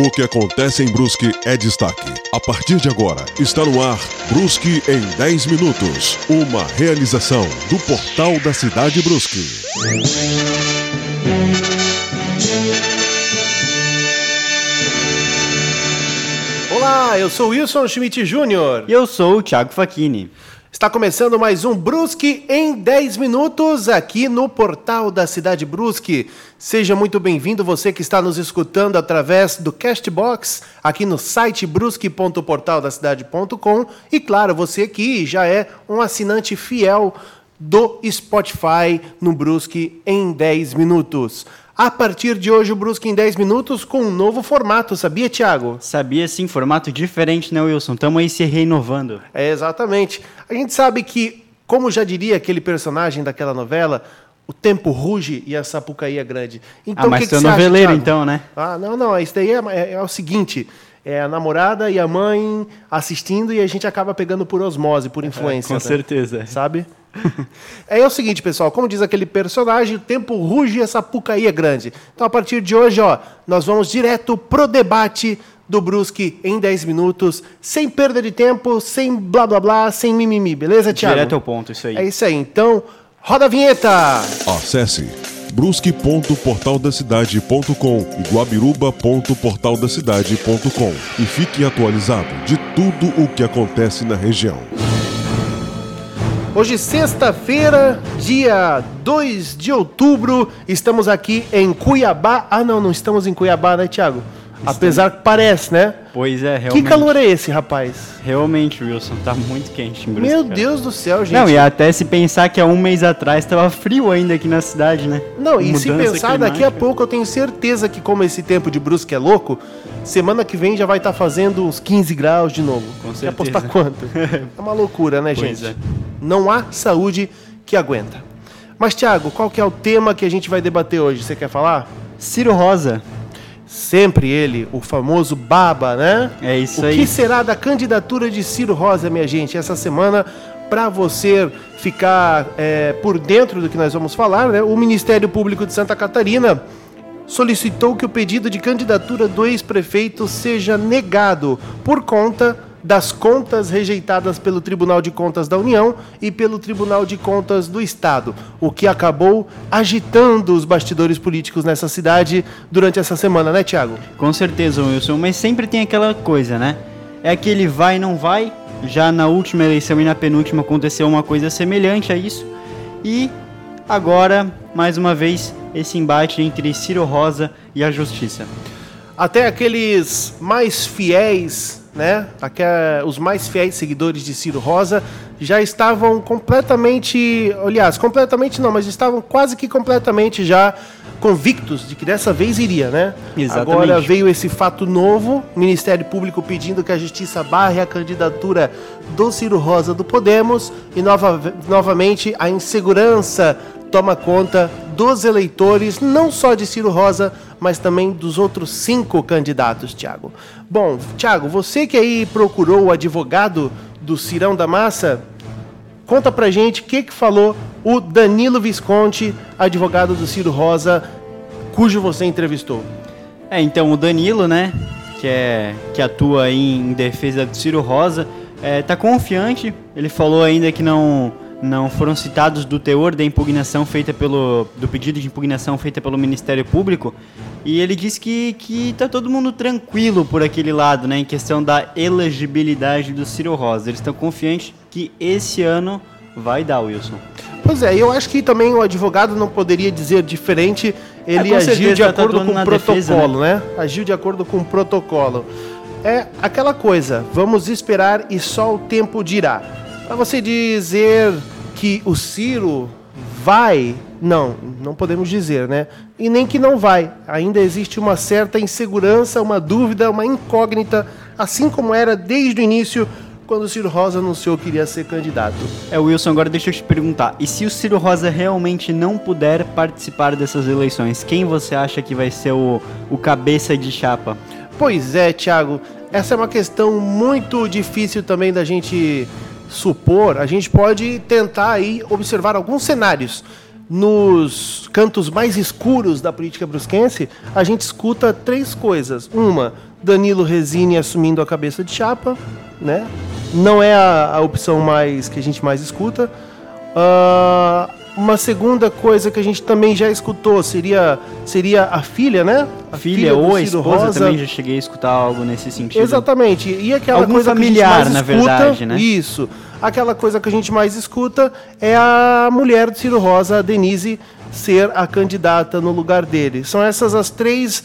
O que acontece em Brusque é destaque. A partir de agora, está no ar Brusque em 10 minutos. Uma realização do Portal da Cidade Brusque. Olá, eu sou Wilson Schmidt Jr. E eu sou o Thiago Facchini. Está começando mais um Brusque em 10 minutos aqui no portal da Cidade Brusque. Seja muito bem-vindo você que está nos escutando através do Castbox, aqui no site brusque.portaldacidade.com e claro, você que já é um assinante fiel do Spotify no Brusque em 10 minutos. A partir de hoje, o Brusque em 10 minutos com um novo formato, sabia, Thiago? Sabia sim, formato diferente, né, Wilson? Estamos aí se reinovando. É, exatamente. A gente sabe que, como já diria aquele personagem daquela novela, o tempo ruge e a sapucaí é grande. Então, ah, mas que você é noveleiro, acha, então, né? Ah, não, não. Isso daí é, é, é o seguinte é a namorada e a mãe assistindo e a gente acaba pegando por osmose, por influência. É, com né? certeza. Sabe? é, o seguinte, pessoal, como diz aquele personagem, o tempo ruge e essa pucaí é grande. Então, a partir de hoje, ó, nós vamos direto pro debate do Brusque em 10 minutos, sem perda de tempo, sem blá blá blá, sem mimimi, beleza, Thiago? Direto ao ponto, isso aí. É isso aí. Então, roda a vinheta! Acesse brusque.portaldacidade.com e guabiruba.portaldacidade.com e fique atualizado de tudo o que acontece na região. Hoje, sexta-feira, dia 2 de outubro, estamos aqui em Cuiabá. Ah, não, não estamos em Cuiabá, né, Tiago? Apesar que parece, né? Pois é, realmente. Que calor é esse, rapaz? Realmente, Wilson, tá muito quente em Brusque. Meu cara. Deus do céu, gente. Não, e até se pensar que há um mês atrás estava frio ainda aqui na cidade, né? Não, e se pensar, climática. daqui a pouco eu tenho certeza que como esse tempo de Brusque é louco, semana que vem já vai estar tá fazendo uns 15 graus de novo. Com certeza. Quer apostar quanto? é uma loucura, né, pois gente? É. Não há saúde que aguenta. Mas, Thiago, qual que é o tema que a gente vai debater hoje? Você quer falar? Ciro Rosa. Sempre ele, o famoso Baba, né? É isso o aí. O que será da candidatura de Ciro Rosa, minha gente, essa semana? Para você ficar é, por dentro do que nós vamos falar, né? o Ministério Público de Santa Catarina solicitou que o pedido de candidatura do ex-prefeito seja negado por conta das contas rejeitadas pelo Tribunal de Contas da União e pelo Tribunal de Contas do Estado, o que acabou agitando os bastidores políticos nessa cidade durante essa semana, né, Tiago? Com certeza, Wilson, mas sempre tem aquela coisa, né? É aquele vai e não vai. Já na última eleição e na penúltima aconteceu uma coisa semelhante a isso. E agora, mais uma vez, esse embate entre Ciro Rosa e a Justiça. Até aqueles mais fiéis né? Aqui, os mais fiéis seguidores de Ciro Rosa já estavam completamente, aliás, completamente não, mas estavam quase que completamente já convictos de que dessa vez iria, né? Exatamente. Agora veio esse fato novo, Ministério Público pedindo que a Justiça barre a candidatura do Ciro Rosa do Podemos e nova, novamente a insegurança toma conta dos eleitores, não só de Ciro Rosa, mas também dos outros cinco candidatos, Tiago. Bom, Tiago, você que aí procurou o advogado do Cirão da Massa, conta pra gente o que, que falou o Danilo Visconti, advogado do Ciro Rosa, cujo você entrevistou. É, então o Danilo, né, que, é, que atua em defesa do Ciro Rosa, é, tá confiante, ele falou ainda que não não foram citados do teor da impugnação feita pelo do pedido de impugnação feita pelo Ministério Público e ele disse que que tá todo mundo tranquilo por aquele lado, né, em questão da elegibilidade do Ciro Rosa. Eles estão confiantes que esse ano vai dar, Wilson. Pois é, eu acho que também o advogado não poderia dizer diferente. Ele é, agiu de tá acordo tá com o protocolo, defesa, né? né? Agiu de acordo com o protocolo. É aquela coisa, vamos esperar e só o tempo dirá. Para você dizer que o Ciro vai, não, não podemos dizer, né? E nem que não vai. Ainda existe uma certa insegurança, uma dúvida, uma incógnita, assim como era desde o início quando o Ciro Rosa anunciou que iria ser candidato. É, Wilson, agora deixa eu te perguntar. E se o Ciro Rosa realmente não puder participar dessas eleições, quem você acha que vai ser o, o cabeça de chapa? Pois é, Thiago. Essa é uma questão muito difícil também da gente supor, a gente pode tentar aí observar alguns cenários. nos cantos mais escuros da política brusquense, a gente escuta três coisas. Uma, Danilo Resini assumindo a cabeça de chapa, né? Não é a, a opção mais que a gente mais escuta. Uh, uma segunda coisa que a gente também já escutou seria, seria a filha, né? A filha, filha ou a esposa Rosa. também já cheguei a escutar algo nesse sentido. Exatamente. E aquela Algum coisa familiar, que a gente mais escuta, na verdade, né? Isso. Aquela coisa que a gente mais escuta é a mulher do Ciro Rosa, a Denise, ser a candidata no lugar dele. São essas as três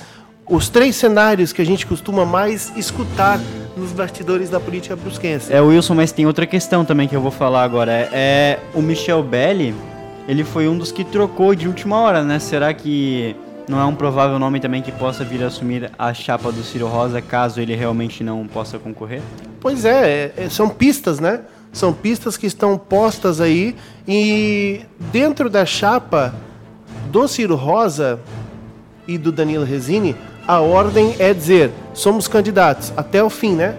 os três cenários que a gente costuma mais escutar nos bastidores da política brusquense. É, Wilson, mas tem outra questão também que eu vou falar agora. É, é o Michel Belli, ele foi um dos que trocou de última hora, né? Será que não é um provável nome também que possa vir a assumir a chapa do Ciro Rosa caso ele realmente não possa concorrer? Pois é, é, são pistas, né? São pistas que estão postas aí e dentro da chapa do Ciro Rosa e do Danilo Resini, a ordem é dizer, somos candidatos até o fim, né?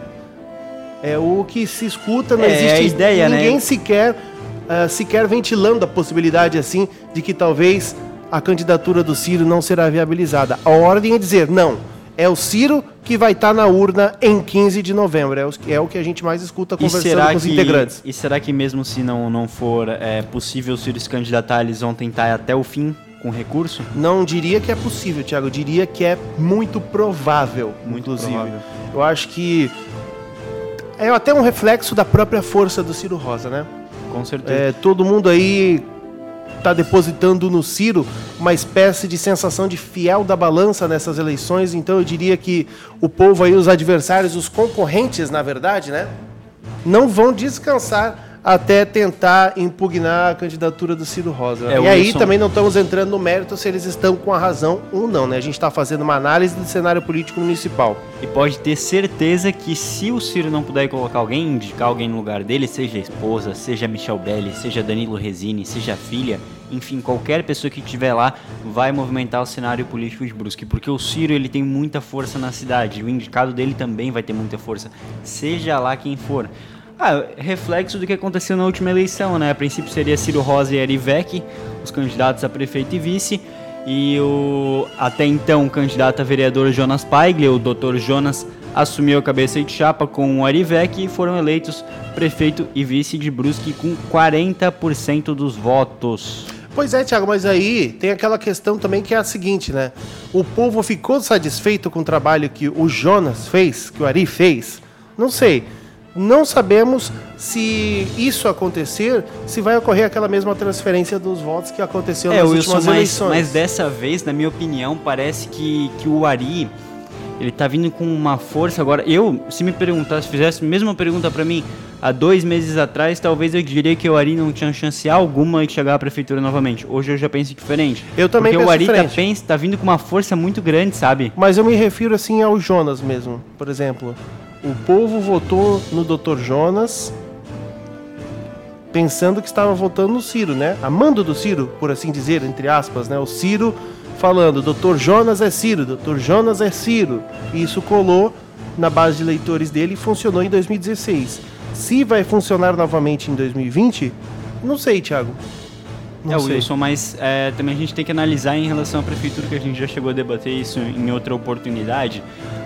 É o que se escuta, não é, existe é a ideia, ninguém né? sequer uh, sequer ventilando a possibilidade assim de que talvez a candidatura do Ciro não será viabilizada. A ordem é dizer, não, é o Ciro que vai estar na urna em 15 de novembro. É o, é o que a gente mais escuta conversando com os que, integrantes. E será que mesmo se não, não for é, possível o Ciro se candidatar, eles vão tentar até o fim com recurso? Não diria que é possível, Thiago. Eu diria que é muito provável, muito inclusive. Provável. Eu acho que é até um reflexo da própria força do Ciro Rosa, né? Com certeza. É, todo mundo aí está depositando no Ciro uma espécie de sensação de fiel da balança nessas eleições. Então eu diria que o povo aí, os adversários, os concorrentes, na verdade, né, não vão descansar até tentar impugnar a candidatura do Ciro Rosa. É, e aí Wilson... também não estamos entrando no mérito se eles estão com a razão ou não, né? A gente está fazendo uma análise do cenário político municipal. E pode ter certeza que se o Ciro não puder colocar alguém, indicar alguém no lugar dele, seja a esposa, seja Michel Belli, seja Danilo Resini, seja a filha, enfim, qualquer pessoa que estiver lá vai movimentar o cenário político de Brusque, porque o Ciro ele tem muita força na cidade, o indicado dele também vai ter muita força, seja lá quem for. Ah, reflexo do que aconteceu na última eleição, né? A princípio seria Ciro Rosa e Arivec, os candidatos a prefeito e vice. E o até então candidato a vereador Jonas Paigle, o Dr. Jonas, assumiu a cabeça de chapa com o Arivec e foram eleitos prefeito e vice de Brusque com 40% dos votos. Pois é, Thiago, mas aí tem aquela questão também que é a seguinte, né? O povo ficou satisfeito com o trabalho que o Jonas fez, que o Ari fez? Não sei. Não sabemos se isso acontecer, se vai ocorrer aquela mesma transferência dos votos que aconteceu é, nas Wilson, últimas mas, eleições. Mas dessa vez, na minha opinião, parece que, que o Ari ele tá vindo com uma força agora. Eu, se me perguntasse, fizesse a mesma pergunta para mim há dois meses atrás, talvez eu diria que o Ari não tinha chance alguma de chegar à prefeitura novamente. Hoje eu já penso diferente. Eu também Porque penso o Ari tá, pensa, tá vindo com uma força muito grande, sabe? Mas eu me refiro assim ao Jonas mesmo, por exemplo. O povo votou no Dr. Jonas pensando que estava votando no Ciro, né? Amando do Ciro, por assim dizer, entre aspas, né? O Ciro falando, Dr. Jonas é Ciro, Dr. Jonas é Ciro. E isso colou na base de leitores dele e funcionou em 2016. Se vai funcionar novamente em 2020, não sei, Thiago. Não é, sei. Wilson, mas é, também a gente tem que analisar em relação à prefeitura, que a gente já chegou a debater isso em outra oportunidade,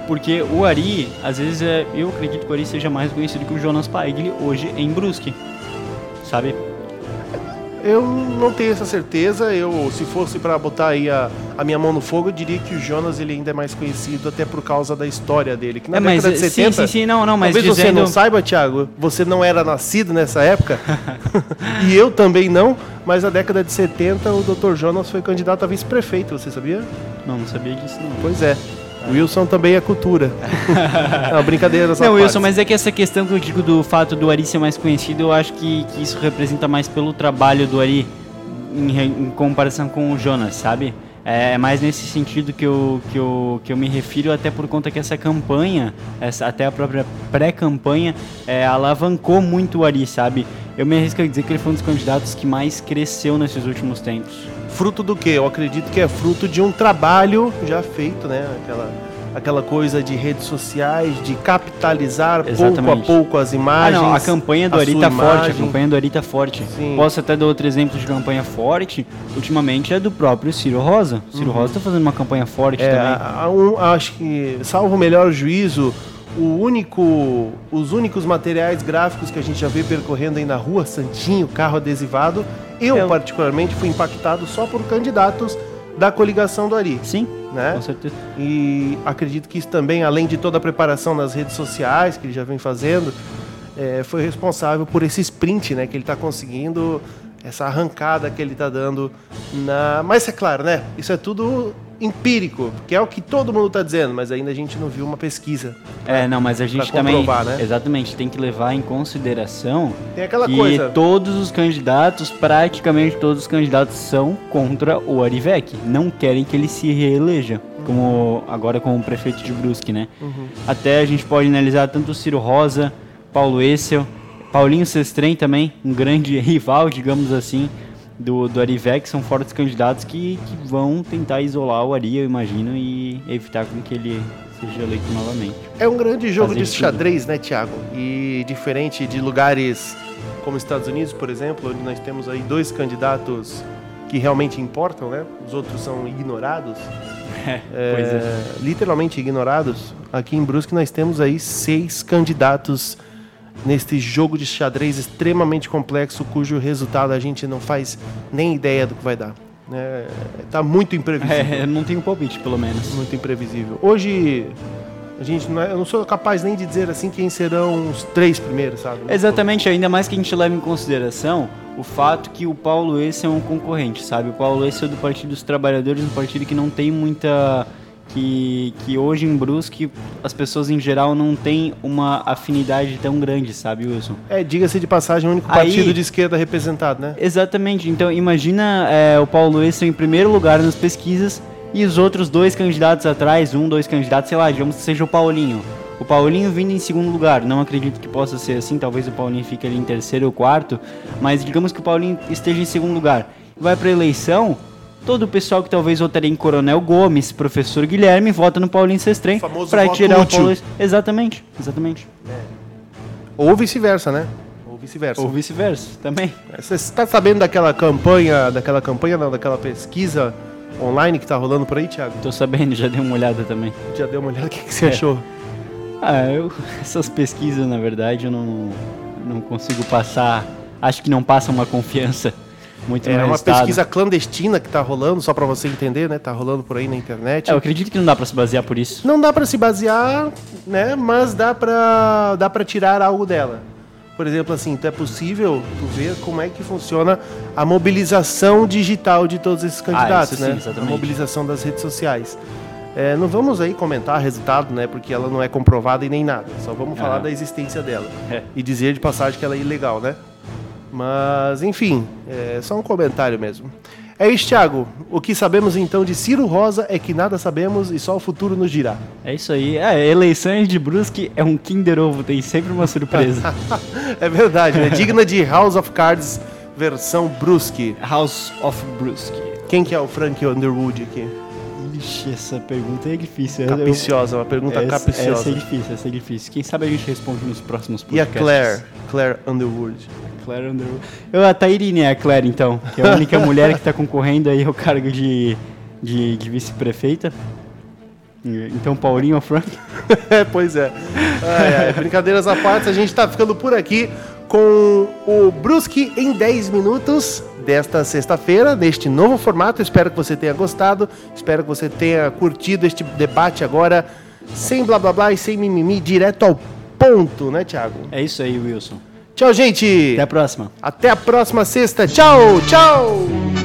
porque o Ari, às vezes, é, eu acredito que o Ari seja mais conhecido que o Jonas Paigli hoje em Brusque, sabe? Eu não tenho essa certeza. Eu, se fosse para botar aí a, a minha mão no fogo, eu diria que o Jonas ele ainda é mais conhecido até por causa da história dele. Que na é, década mas, de 70. Sim, sim, sim, não, não, mas talvez dizendo... você não saiba, Thiago, você não era nascido nessa época. e eu também não, mas na década de 70 o Dr. Jonas foi candidato a vice-prefeito, você sabia? Não, não sabia disso não. Pois é. Wilson também é cultura. não, brincadeira Não, parte. Wilson, mas é que essa questão que eu digo do fato do Ari ser mais conhecido, eu acho que, que isso representa mais pelo trabalho do Ari em, em comparação com o Jonas, sabe? É, é mais nesse sentido que eu, que, eu, que eu me refiro, até por conta que essa campanha, essa, até a própria pré-campanha, é, alavancou muito o Ari, sabe? Eu me arrisco a dizer que ele foi um dos candidatos que mais cresceu nesses últimos tempos. Fruto do que? Eu acredito que é fruto de um trabalho já feito, né? Aquela aquela coisa de redes sociais, de capitalizar pouco a Exatamente. pouco as Ah, imagens. não, a campanha do Ari tá forte, a campanha do Ari tá forte. Sim. Posso até dar outro exemplo de campanha forte, ultimamente é do próprio Ciro Rosa. Ciro Rosa tá fazendo uma campanha forte Uhum. É, também. a- a- um- acho que, salvo o melhor juízo, o único, os únicos materiais gráficos que a gente já vê percorrendo aí na rua, Santinho, carro adesivado, eu Eu- particularmente fui impactado só por candidatos da coligação do Ari. Sim, Né? com certeza. E acredito que isso também, além de toda a preparação nas redes sociais que ele já vem fazendo, é, foi responsável por esse sprint né, que ele está conseguindo, essa arrancada que ele está dando. Na... Mas é claro, né? Isso é tudo empírico, que é o que todo mundo está dizendo, mas ainda a gente não viu uma pesquisa. É, não, mas a gente Pra também. né? Exatamente, tem que levar em consideração Tem aquela que coisa. todos os candidatos, praticamente todos os candidatos, são contra o Arivec. Não querem que ele se reeleja, como agora como prefeito de Brusque, né? Uhum. Até a gente pode analisar tanto o Ciro Rosa, Paulo Essel, Paulinho Sestrem também, um grande rival, digamos assim, do, do Arivec, são fortes candidatos que, que vão tentar isolar o Ari, eu imagino, e evitar com que ele seja eleito novamente. É um grande jogo Fazer de tudo. xadrez, né, Thiago? E diferente de lugares como Estados Unidos, por exemplo, onde nós temos aí dois candidatos que realmente importam, né? Os outros são ignorados. É, é, pois é. literalmente ignorados. Aqui em Brusque nós temos aí seis candidatos neste jogo de xadrez extremamente complexo, cujo resultado a gente não faz nem ideia do que vai dar. É, tá muito imprevisível. É, não tenho palpite, pelo menos. Muito imprevisível. Hoje, a gente não é- eu não sou capaz nem de dizer assim quem serão os três primeiros, sabe? Exatamente, ainda mais que a gente leva em consideração o fato que o Paulo Esse é um concorrente, sabe? O Paulo Esse é do Partido dos Trabalhadores, um partido que não tem muita. Que, que hoje em Brusque as pessoas em geral não têm uma afinidade tão grande, sabe, Wilson? É, diga-se de passagem, o único Aí- partido de esquerda representado, né? Exatamente, então imagina é, o Paulo Esse em primeiro lugar nas pesquisas e os outros dois candidatos atrás, um, dois candidatos, sei lá, digamos que seja o Paulinho. O Paulinho vindo em segundo lugar, não acredito que possa ser assim, talvez o Paulinho fique ali em terceiro ou quarto, mas digamos que o Paulinho esteja em segundo lugar. Vai pra eleição, todo o pessoal que talvez votaria em Coronel Gomes, professor Guilherme, vota no Paulinho Sestrem voto tirar útil. o Paulo. Exatamente, exatamente. Ou vice-versa, né? Ou vice-versa. Ou vice-versa, também. Você está sabendo daquela campanha, daquela campanha não, daquela pesquisa online que tá rolando por aí, Thiago? Tô sabendo, já dei uma olhada também. Já deu uma olhada, o que, que você É. achou? Ah, eu, essas pesquisas, na verdade, eu não, não consigo passar. Acho que não passa uma confiança muito É uma pesquisa clandestina que tá rolando, só para você entender, né? Tá rolando por aí na internet. É, eu acredito que não dá pra se basear por isso. Não dá para se basear, né? Mas dá para dá para tirar algo dela. Por exemplo, assim, então é possível tu ver como é que funciona a mobilização digital de todos esses candidatos, Ah, isso sim, né? exatamente. A mobilização das redes sociais. É, não vamos aí comentar resultado, né? Porque ela não é comprovada e nem nada. Só vamos falar Ah. da existência dela É. e dizer de passagem que ela é ilegal, né? Mas, enfim, é só um comentário mesmo. É isso, Thiago. O que sabemos então de Ciro Rosa é que nada sabemos e só o futuro nos dirá. É isso aí. É, eleições de Brusque é um Kinder Ovo, tem sempre uma surpresa. É verdade, né? Digna de House of Cards versão Brusque. House of Brusque. Quem que é o Frank Underwood aqui? Ixi, essa pergunta é difícil. Capiciosa, uma pergunta essa, capiciosa. essa é difícil, essa é difícil. Quem sabe a gente responde nos próximos E a podcasts. Claire? Claire Underwood. Claire Underwood. Eu, a Tairine é a Claire, então, que é a única mulher que está concorrendo aí ao cargo de, de, de vice-prefeita. Então, Paulinho ou Frank? Pois é. Ai, ai, brincadeiras à parte, a gente tá ficando por aqui com o Brusque em 10 minutos desta sexta-feira, neste novo formato. Espero que você tenha gostado, espero que você tenha curtido este debate agora, sem blá blá blá e sem mimimi, direto ao ponto, né, Thiago? É isso aí, Wilson. Tchau, gente! Até a próxima. Até a próxima sexta. Tchau, tchau!